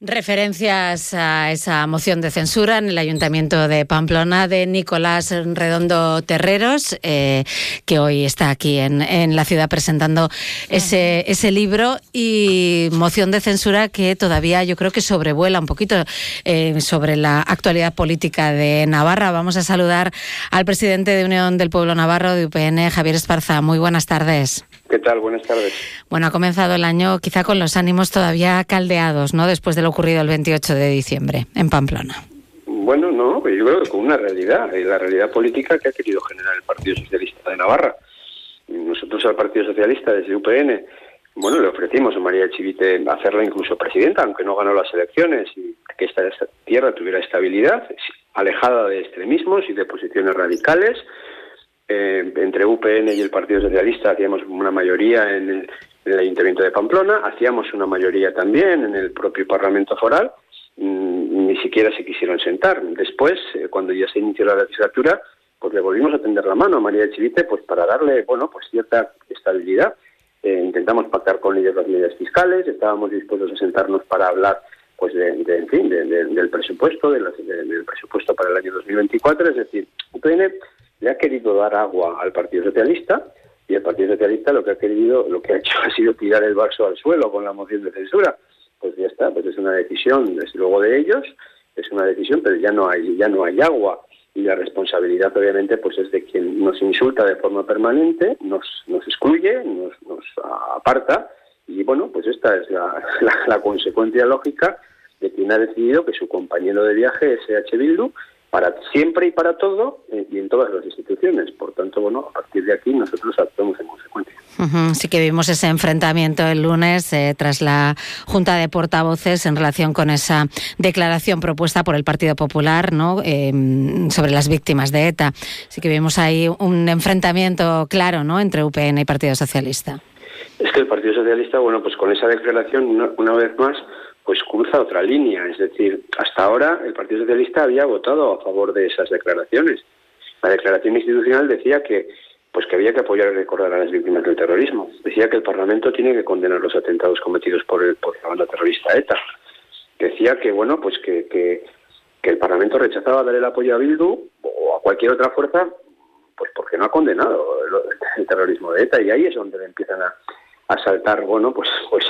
Referencias a esa moción de censura en el Ayuntamiento de Pamplona de Nicolás Redondo Terreros, eh, que hoy está aquí en, la ciudad presentando ese, libro y moción de censura que todavía yo creo que sobrevuela un poquito eh, sobre la actualidad política de Navarra. Vamos a saludar al presidente de Unión del Pueblo Navarro de UPN, Javier Esparza. Muy buenas tardes. ¿Qué tal? Buenas tardes. Bueno, ha comenzado el año quizá con los ánimos todavía caldeados, ¿no? Después de lo ocurrido el 28 de diciembre en Pamplona. Bueno, no, yo creo que con una realidad, la realidad política que ha querido generar el Partido Socialista de Navarra. Nosotros al Partido Socialista desde UPN, bueno, le ofrecimos a María Chivite hacerla incluso presidenta, aunque no ganó las elecciones, y que esta tierra tuviera estabilidad, alejada de extremismos y de posiciones radicales, eh, entre UPN y el Partido Socialista hacíamos una mayoría en el, Ayuntamiento de Pamplona, hacíamos una mayoría también en el propio Parlamento Foral, mm, ni siquiera se quisieron sentar. Después, eh, cuando ya se inició la legislatura, pues le volvimos a tender la mano a María de Chivite pues para darle, bueno, pues cierta estabilidad. Eh, intentamos pactar con ellos las medidas fiscales, estábamos dispuestos a sentarnos para hablar pues de, en fin, del presupuesto, del presupuesto para el año 2024, es decir, UPN le ha querido dar agua al Partido Socialista y el Partido Socialista lo que ha querido, lo que ha hecho ha sido tirar el vaso al suelo con la moción de censura. Pues ya está, pues es una decisión desde luego de ellos, es una decisión, pero ya no hay ya no hay agua y la responsabilidad obviamente pues es de quien nos insulta de forma permanente, nos nos excluye, nos, nos aparta y bueno, pues esta es la, consecuencia lógica de quien ha decidido que su compañero de viaje es H. Bildu para siempre y para todo eh, y en todas las instituciones. Por tanto, bueno, a partir de aquí nosotros actuamos en consecuencia. Sí que vimos ese enfrentamiento el lunes eh, tras la Junta de Portavoces en relación con esa declaración propuesta por el Partido Popular ¿no? Em, sobre las víctimas de ETA. Sí que vimos ahí un enfrentamiento claro ¿no? entre UPN y Partido Socialista. Es que el Partido Socialista, bueno, pues con esa declaración, una vez más, pues cruza otra línea. Es decir, hasta ahora el Partido Socialista había votado a favor de esas declaraciones. La declaración institucional decía que pues que había que apoyar y recordar a las víctimas del terrorismo. Decía que el Parlamento tiene que condenar los atentados cometidos por, el, por la banda terrorista ETA. Decía que bueno, pues que, que, el Parlamento rechazaba dar el apoyo a Bildu o a cualquier otra fuerza, pues porque no ha condenado el, terrorismo de ETA y ahí es donde empiezan a, a saltar, bueno, pues pues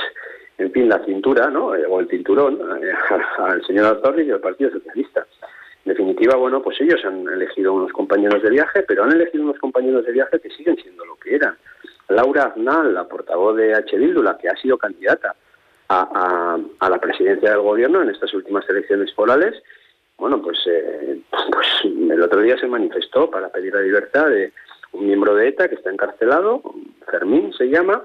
en fin, la cintura, ¿no? Eh, o el cinturón eh, al señor Altorri y al Partido Socialista. En definitiva, bueno, pues ellos han elegido unos compañeros de viaje, pero han elegido unos compañeros de viaje que siguen siendo lo que eran. Laura Aznal, la portavoz de H. Bildu, la que ha sido candidata a, a, la presidencia del gobierno en estas últimas elecciones forales, bueno, pues, eh, pues el otro día se manifestó para pedir la libertad de un miembro de ETA que está encarcelado, Fermín se llama,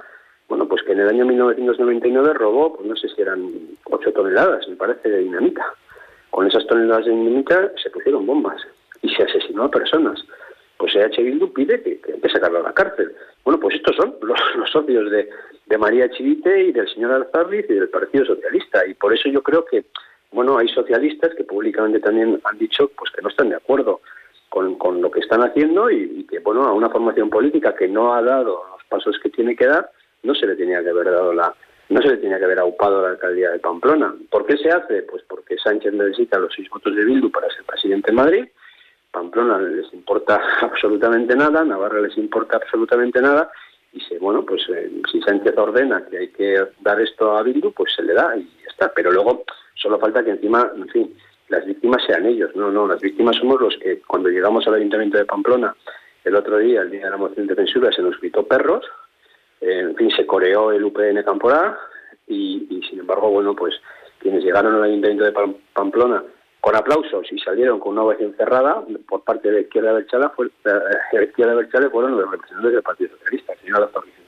bueno, pues que en el año 1999 robó, pues no sé si eran 8 toneladas, me parece, de dinamita. Con esas toneladas de dinamita se pusieron bombas y se asesinó a personas. Pues EH Bildu pide que, que, a la cárcel. Bueno, pues estos son los, socios de, de, María Chivite y del señor Alzarriz y del Partido Socialista. Y por eso yo creo que, bueno, hay socialistas que públicamente también han dicho pues que no están de acuerdo con, con lo que están haciendo y, y que, bueno, a una formación política que no ha dado los pasos que tiene que dar, no se le tenía que haber dado la no se le tenía que haber aupado la alcaldía de Pamplona. ¿Por qué se hace? Pues porque Sánchez necesita los seis votos de Bildu para ser presidente en Madrid, Pamplona les importa absolutamente nada, Navarra les importa absolutamente nada, y se, bueno, pues eh, si Sánchez ordena que hay que dar esto a Bildu, pues se le da y ya está. Pero luego solo falta que encima, en fin, las víctimas sean ellos. No, no, las víctimas somos los que cuando llegamos al Ayuntamiento de Pamplona el otro día, el día de la moción de censura, se nos gritó perros, en fin, se coreó el UPN Camporá y, y, sin embargo, bueno, pues quienes llegaron al Ayuntamiento de Pamplona con aplausos y salieron con una ovación cerrada por parte de la izquierda Berchala, fue, la izquierda Berchala fueron los representantes del Partido Socialista, el señor Vicente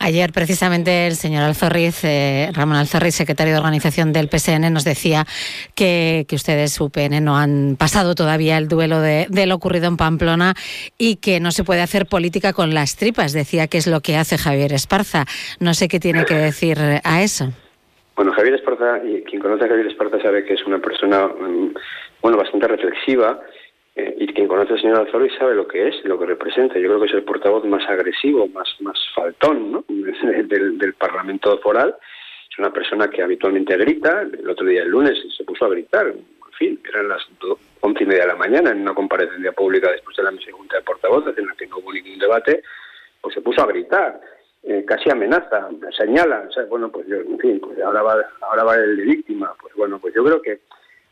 Ayer, precisamente, el señor Alzorriz, eh, Ramón Alzorriz, secretario de organización del PSN, nos decía que, que, ustedes, UPN, no han pasado todavía el duelo de, lo ocurrido en Pamplona y que no se puede hacer política con las tripas. Decía que es lo que hace Javier Esparza. No sé qué tiene que decir a eso. Bueno, Javier Esparza, y quien conoce a Javier Esparza sabe que es una persona, mm, bueno, bastante reflexiva eh, y quien conoce al señor Alzorri sabe lo que es, lo que representa. Yo creo que es el portavoz más agresivo, más, más faltón del, del Parlamento foral. Es una persona que habitualmente grita, el otro día, el lunes, se puso a gritar, en fin, eran las once y media de la mañana en una comparecencia pública después de la mesa junta de portavoces en la que no hubo ningún debate, pues se puso a gritar, eh, casi amenaza, señala, bueno, pues yo, en fin, pues ahora va, ahora va el de víctima, pues bueno, pues yo creo que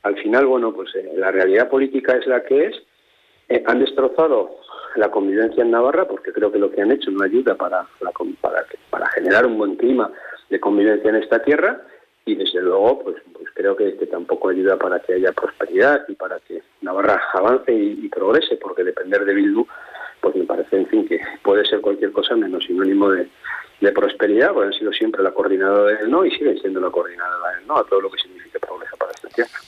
al final, bueno, pues eh, la realidad política es la que es, eh, han destrozado la convivencia en Navarra porque creo que lo que han hecho no ayuda para, generar un buen clima de convivencia en esta tierra y desde luego pues, pues creo que, tampoco ayuda para que haya prosperidad y para que Navarra avance y, progrese porque depender de Bildu pues me parece en fin que puede ser cualquier cosa menos sinónimo de, prosperidad porque han sido siempre la coordinadora del no y siguen siendo la coordinadora del no a todo lo que significa progreso para esta tierra.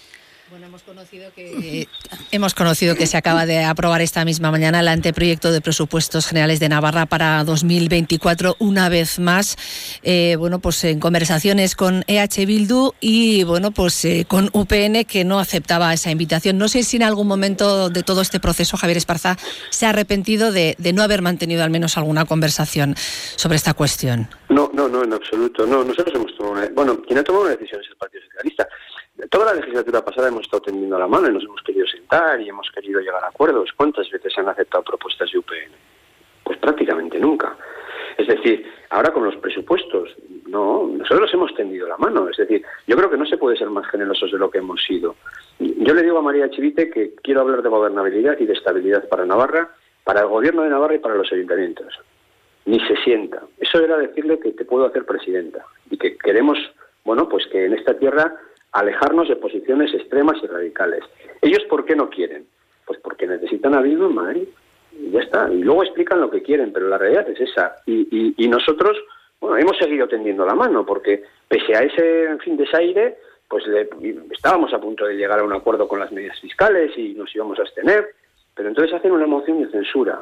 Bueno, hemos conocido que hemos conocido que se acaba de aprobar esta misma mañana el anteproyecto de presupuestos generales de Navarra para 2024 una vez más. Eh, bueno, pues en conversaciones con EH Bildu y bueno, pues eh, con UPN que no aceptaba esa invitación. No sé si en algún momento de todo este proceso Javier Esparza se ha arrepentido de, de no haber mantenido al menos alguna conversación sobre esta cuestión. No, no, no, en absoluto. No, nosotros hemos tomado una, bueno, quien ha tomado una decisión es el Partido Socialista toda la legislatura pasada hemos estado tendiendo la mano y nos hemos querido sentar y hemos querido llegar a acuerdos. ¿Cuántas veces han aceptado propuestas de UPN? Pues prácticamente nunca. Es decir, ahora con los presupuestos, no, nosotros hemos tendido la mano. Es decir, yo creo que no se puede ser más generosos de lo que hemos sido. Yo le digo a María Chivite que quiero hablar de gobernabilidad y de estabilidad para Navarra, para el gobierno de Navarra y para los ayuntamientos. Ni se sienta. Eso era decirle que te puedo hacer presidenta y que queremos, bueno, pues que en esta tierra alejarnos de posiciones extremas y radicales. ¿Ellos por qué no quieren? Pues porque necesitan a Bildu en Madrid. Y ya está. Y luego explican lo que quieren, pero la realidad es esa. Y, y, nosotros, bueno, hemos seguido tendiendo la mano, porque pese a ese, en fin, desaire, pues le, estábamos a punto de llegar a un acuerdo con las medidas fiscales y nos íbamos a abstener, pero entonces hacen una moción de censura.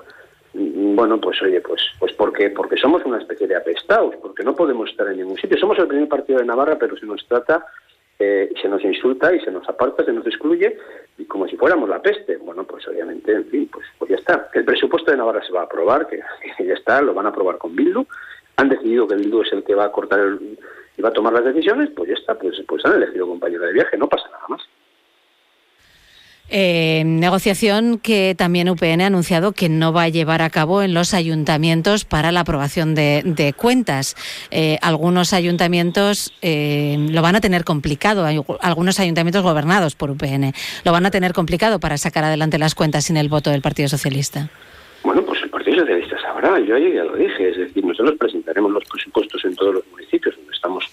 Bueno, pues oye, pues, pues porque, porque somos una especie de apestados, porque no podemos estar en ningún sitio. Somos el primer partido de Navarra, pero se nos trata eh, se nos insulta y se nos aparta, se nos excluye, y como si fuéramos la peste. Bueno, pues obviamente, en fin, pues, pues ya está. El presupuesto de Navarra se va a aprobar, que, ya está, lo van a aprobar con Bildu. Han decidido que Bildu es el que va a cortar el, y va a tomar las decisiones, pues ya está, pues, pues han elegido compañero de viaje, no pasa nada más. Eh, negociación que también UPN ha anunciado que no va a llevar a cabo en los ayuntamientos para la aprobación de, cuentas. Eh, algunos ayuntamientos eh, lo van a tener complicado, algunos ayuntamientos gobernados por UPN lo van a tener complicado para sacar adelante las cuentas sin el voto del Partido Socialista. Bueno, pues el Partido Socialista sabrá, yo ya lo dije, es decir, nosotros presentaremos los presupuestos en todos los municipios donde estamos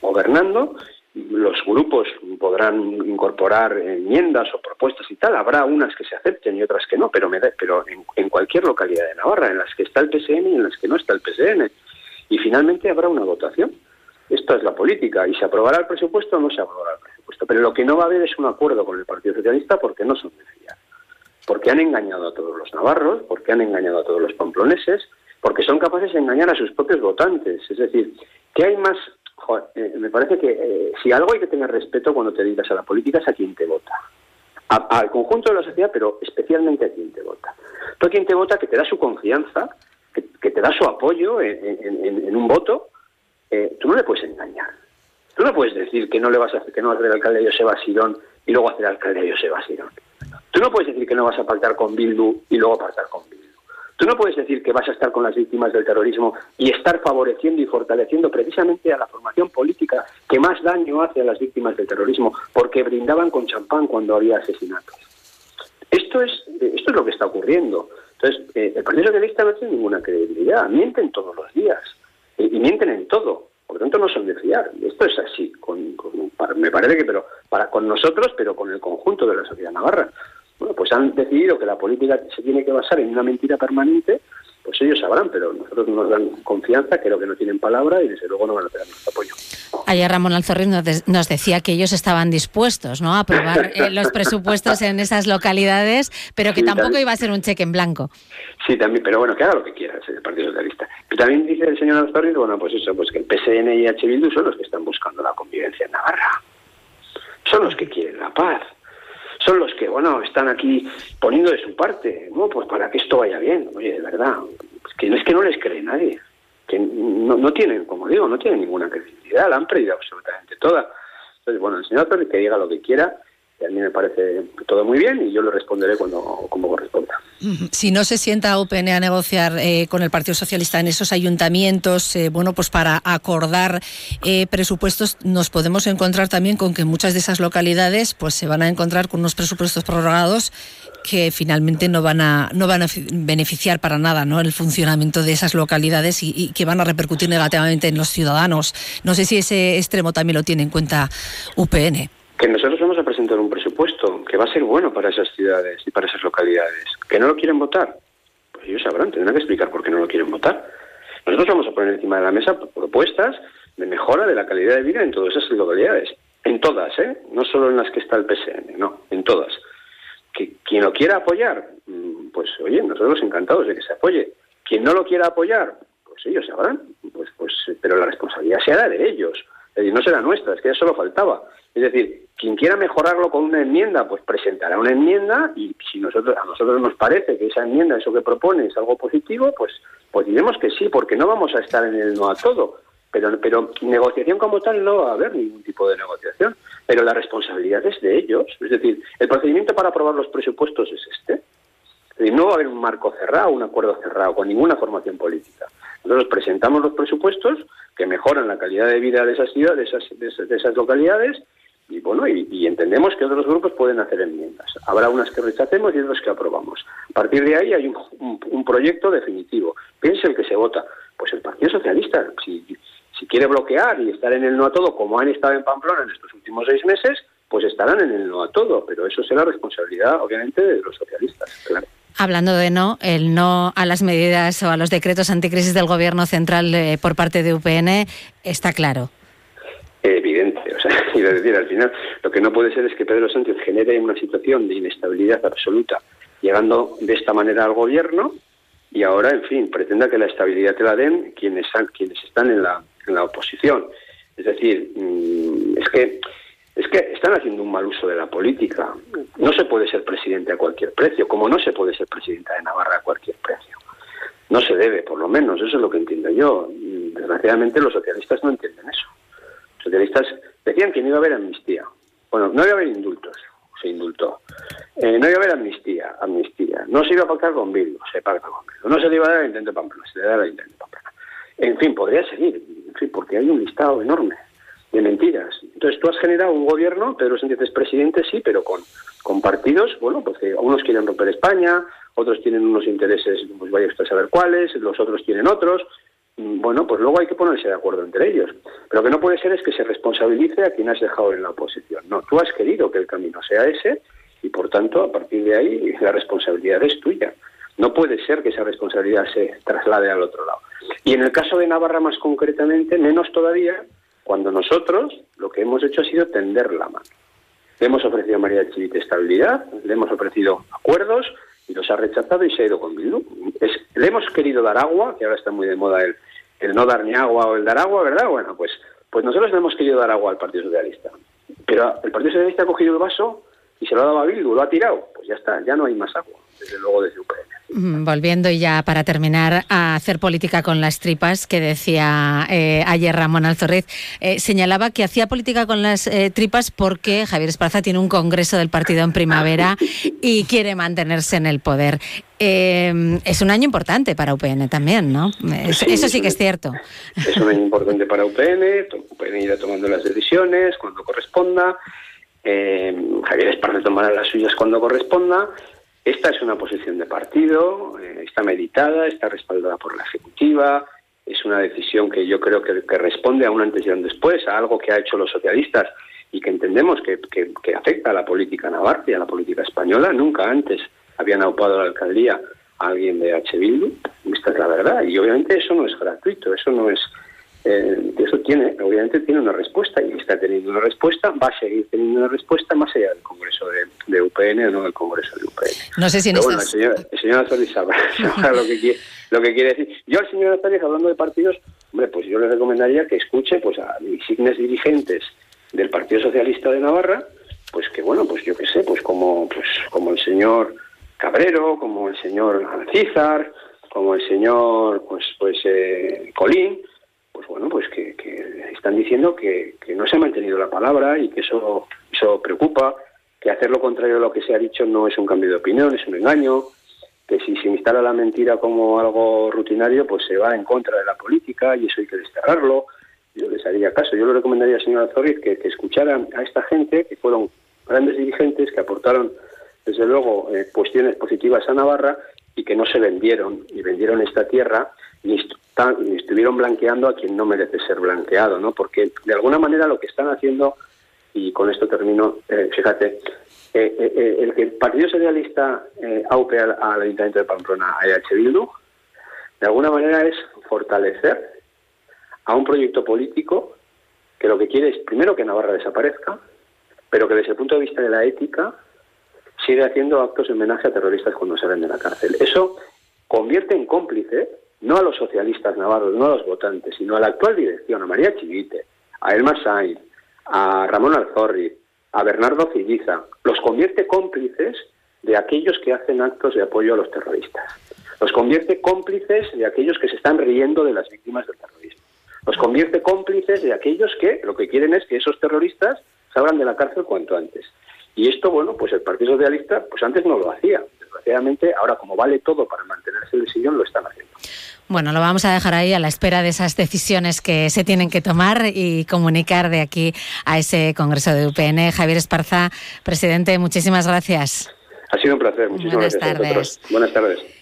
gobernando los grupos podrán incorporar enmiendas o propuestas y tal. Habrá unas que se acepten y otras que no, pero, me pero en, cualquier localidad de Navarra, en las que está el PSN y en las que no está el PSN. Y finalmente habrá una votación. Esta es la política. Y se aprobará el presupuesto o no se aprobará el presupuesto. Pero lo que no va a haber es un acuerdo con el Partido Socialista porque no son de fiar. Porque han engañado a todos los navarros, porque han engañado a todos los pamploneses, porque son capaces de engañar a sus propios votantes. Es decir, que hay más eh, me parece que eh, si algo hay que tener respeto cuando te dedicas a la política es a quien te vota. al conjunto de la sociedad, pero especialmente a quien te vota. Tú a quien te vota, que te da su confianza, que, te da su apoyo en, un voto, eh, tú no le puedes engañar. Tú no puedes decir que no le vas a que no vas a alcalde de Joseba Sirón y luego hacer alcalde de Joseba Sirón. Tú no puedes decir que no vas a pactar con Bildu y luego pactar con. Tú no puedes decir que vas a estar con las víctimas del terrorismo y estar favoreciendo y fortaleciendo precisamente a la formación política que más daño hace a las víctimas del terrorismo porque brindaban con champán cuando había asesinatos. Esto es, esto es lo que está ocurriendo. Entonces, eh, el Partido Socialista no tiene ninguna credibilidad. Mienten todos los días y, mienten en todo. Por lo tanto, no son de fiar. Esto es así. me parece que pero para con nosotros, pero con el conjunto de la sociedad navarra. Bueno, pues han decidido que la política se tiene que basar en una mentira permanente, pues ellos sabrán, pero nosotros nos dan confianza, creo que no tienen palabra y desde luego no van a tener nuestro apoyo. Ayer Ramón Alzorriz nos, decía que ellos estaban dispuestos ¿no? a aprobar eh, los presupuestos en esas localidades, pero que tampoco iba a ser un cheque en blanco. Sí, también, pero bueno, que haga lo que quiera el Partido Socialista. Pero también dice el señor Alzorriz, bueno, pues eso, pues que el PSN y H. Bildu son los que están buscando la convivencia en Navarra. Son los que quieren la paz son los que, bueno, están aquí poniendo de su parte, ¿no? Pues para que esto vaya bien. Oye, de verdad, es que no es que no les cree nadie. que no, no tienen, como digo, no tienen ninguna credibilidad, la han perdido absolutamente toda. Entonces, bueno, el señor Torres que diga lo que quiera, a mí me parece todo muy bien y yo le responderé cuando como corresponda. Si no se sienta UPN a negociar eh, con el Partido Socialista en esos ayuntamientos, eh, bueno, pues para acordar eh, presupuestos, nos podemos encontrar también con que muchas de esas localidades pues se van a encontrar con unos presupuestos prorrogados que finalmente no van a no van a beneficiar para nada ¿no? el funcionamiento de esas localidades y, y que van a repercutir negativamente en los ciudadanos. No sé si ese extremo también lo tiene en cuenta UPN que nosotros vamos a presentar un presupuesto que va a ser bueno para esas ciudades y para esas localidades. ¿Que no lo quieren votar? Pues ellos sabrán, tendrán que explicar por qué no lo quieren votar. Nosotros vamos a poner encima de la mesa propuestas de mejora de la calidad de vida en todas esas localidades. En todas, ¿eh? No solo en las que está el PSN, no, en todas. Que quien lo quiera apoyar, mm, pues oye, nosotros encantados de que se apoye. Quien no lo quiera apoyar, pues ellos sabrán. Pues, pues, pero la responsabilidad será de ellos. Es decir, no será nuestra, es que ya solo faltaba. Es decir, quien quiera mejorarlo con una enmienda, pues presentará una enmienda y si nosotros a nosotros nos parece que esa enmienda, eso que propone, es algo positivo, pues, pues diremos que sí, porque no vamos a estar en el no a todo. Pero, pero negociación como tal no va a haber ningún tipo de negociación. Pero la responsabilidad es de ellos. Es decir, el procedimiento para aprobar los presupuestos es este. Es decir, no va a haber un marco cerrado, un acuerdo cerrado con ninguna formación política. Nosotros presentamos los presupuestos que mejoran la calidad de vida de esas ciudades, de esas, de esas localidades, y bueno, y, entendemos que otros grupos pueden hacer enmiendas. Habrá unas que rechacemos y otras que aprobamos. A partir de ahí hay un, proyecto definitivo. Piense el que se vota. Pues el Partido Socialista, si, si quiere bloquear y estar en el no a todo, como han estado en Pamplona en estos últimos seis meses, pues estarán en el no a todo. Pero eso será responsabilidad, obviamente, de los socialistas. Hablando de no, el no a las medidas o a los decretos anticrisis del Gobierno central eh, por parte de UPN está claro sea, decir, al final, lo que no puede ser es que Pedro Sánchez genere una situación de inestabilidad absoluta, llegando de esta manera al gobierno y ahora, en fin, pretenda que la estabilidad te la den quienes, quienes están en la, en la oposición. Es decir, mm, es que es que están haciendo un mal uso de la política. No se puede ser presidente a cualquier precio, como no se puede ser presidenta de Navarra a cualquier precio. No se debe, por lo menos, eso es lo que entiendo yo. desgraciadamente los socialistas no entienden eso que no iba a haber amnistía. Bueno, no iba a haber indultos, se indultó. Eh, no iba a haber amnistía, amnistía. No se iba a pactar con Bildu, se pacta con Bildu. No se le iba a dar al intento Pamplona, se le da al intento Pamplona. En fin, podría seguir, en fin, porque hay un listado enorme de mentiras. Entonces tú has generado un gobierno, Pedro Sánchez es presidente, sí, pero con, con partidos, bueno, pues unos quieren romper España, otros tienen unos intereses, pues vaya usted a saber cuáles, los otros tienen otros, bueno, pues luego hay que ponerse de acuerdo entre ellos. Pero lo que no puede ser es que se responsabilice a quien has dejado en la oposición. No, tú has querido que el camino sea ese y por tanto a partir de ahí la responsabilidad es tuya. No puede ser que esa responsabilidad se traslade al otro lado. Y en el caso de Navarra más concretamente, menos todavía, cuando nosotros lo que hemos hecho ha sido tender la mano. Le hemos ofrecido a María Chivite estabilidad, le hemos ofrecido acuerdos, y los ha rechazado y se ha ido con Bildu. le hemos querido dar agua, que ahora está muy de moda el, el no dar ni agua o el dar agua, ¿verdad? Bueno, pues, pues nosotros le hemos querido dar agua al Partido Socialista. Pero el Partido Socialista ha cogido el vaso y se lo ha dado a Bildu, lo ha tirado. Pues ya está, ya no hay más agua, desde luego desde. Volviendo ya para terminar a hacer política con las tripas, que decía eh, ayer Ramón Alzorriz, eh, señalaba que hacía política con las eh, tripas porque Javier Esparza tiene un congreso del partido en primavera y quiere mantenerse en el poder. es un año importante para UPN también, ¿no? eso sí que es cierto. Es un año importante para UPN, UPN irá tomando las decisiones cuando corresponda. Javier Esparza tomará las suyas cuando corresponda esta es una posición de partido, eh, está meditada, está respaldada por la Ejecutiva, es una decisión que yo creo que, responde a un antes y a un después, a algo que ha hecho los socialistas y que entendemos que, afecta a la política navarra y a la política española. Nunca antes habían aupado a la alcaldía a alguien de H. Bildu, esta es la verdad, y obviamente eso no es gratuito, eso no es eh, eso tiene, obviamente tiene una respuesta y está teniendo una respuesta, va a seguir teniendo una respuesta más allá del Congreso de, UPN o no del Congreso de No sé si en bueno, el señor, el sabrá, lo, que quiere, lo que quiere decir. Yo al señor Azariz, hablando de partidos, hombre, pues yo le recomendaría que escuche pues a insignes dirigentes del Partido Socialista de Navarra, pues que bueno, pues yo qué sé, pues como, pues como el señor Cabrero, como el señor Alcízar, como el señor pues pues eh, Colín, pues bueno, pues que, están diciendo que, no se ha mantenido la palabra y que eso, eso preocupa, que hacer lo contrario a lo que se ha dicho no es un cambio de opinión, es un engaño, que si se instala la mentira como algo rutinario, pues se va en contra de la política y eso hay que desterrarlo. Yo les haría caso. Yo le recomendaría al señor Azoriz que, que escucharan a esta gente, que fueron grandes dirigentes, que aportaron, desde luego, eh, cuestiones positivas a Navarra y que no se vendieron, y vendieron esta tierra, ni, estuvieron blanqueando a quien no merece ser blanqueado, ¿no? Porque de alguna manera lo que están haciendo, y con esto termino, eh, fíjate, eh, eh, el que el Partido Socialista aupe al, Ayuntamiento de Pamplona a EH Bildu, de alguna manera es fortalecer a un proyecto político que lo que quiere es, primero, que Navarra desaparezca, pero que desde el punto de vista de la ética sigue haciendo actos de homenaje a terroristas cuando salen de la cárcel. Eso convierte en cómplice no a los socialistas navarros, no a los votantes, sino a la actual dirección, a María Chivite, a Elma Sainz, a Ramón Alzorri, a Bernardo Filliza, los convierte cómplices de aquellos que hacen actos de apoyo a los terroristas. Los convierte cómplices de aquellos que se están riendo de las víctimas del terrorismo. Los convierte cómplices de aquellos que lo que quieren es que esos terroristas salgan de la cárcel cuanto antes. Y esto, bueno, pues el Partido Socialista, pues antes no lo hacía. Desgraciadamente, ahora como vale todo para mantenerse en el sillón, lo están haciendo. Bueno, lo vamos a dejar ahí a la espera de esas decisiones que se tienen que tomar y comunicar de aquí a ese Congreso de UPN. Javier Esparza, presidente, muchísimas gracias. Ha sido un placer. Muchísimas Buenas gracias. Tardes. Buenas tardes.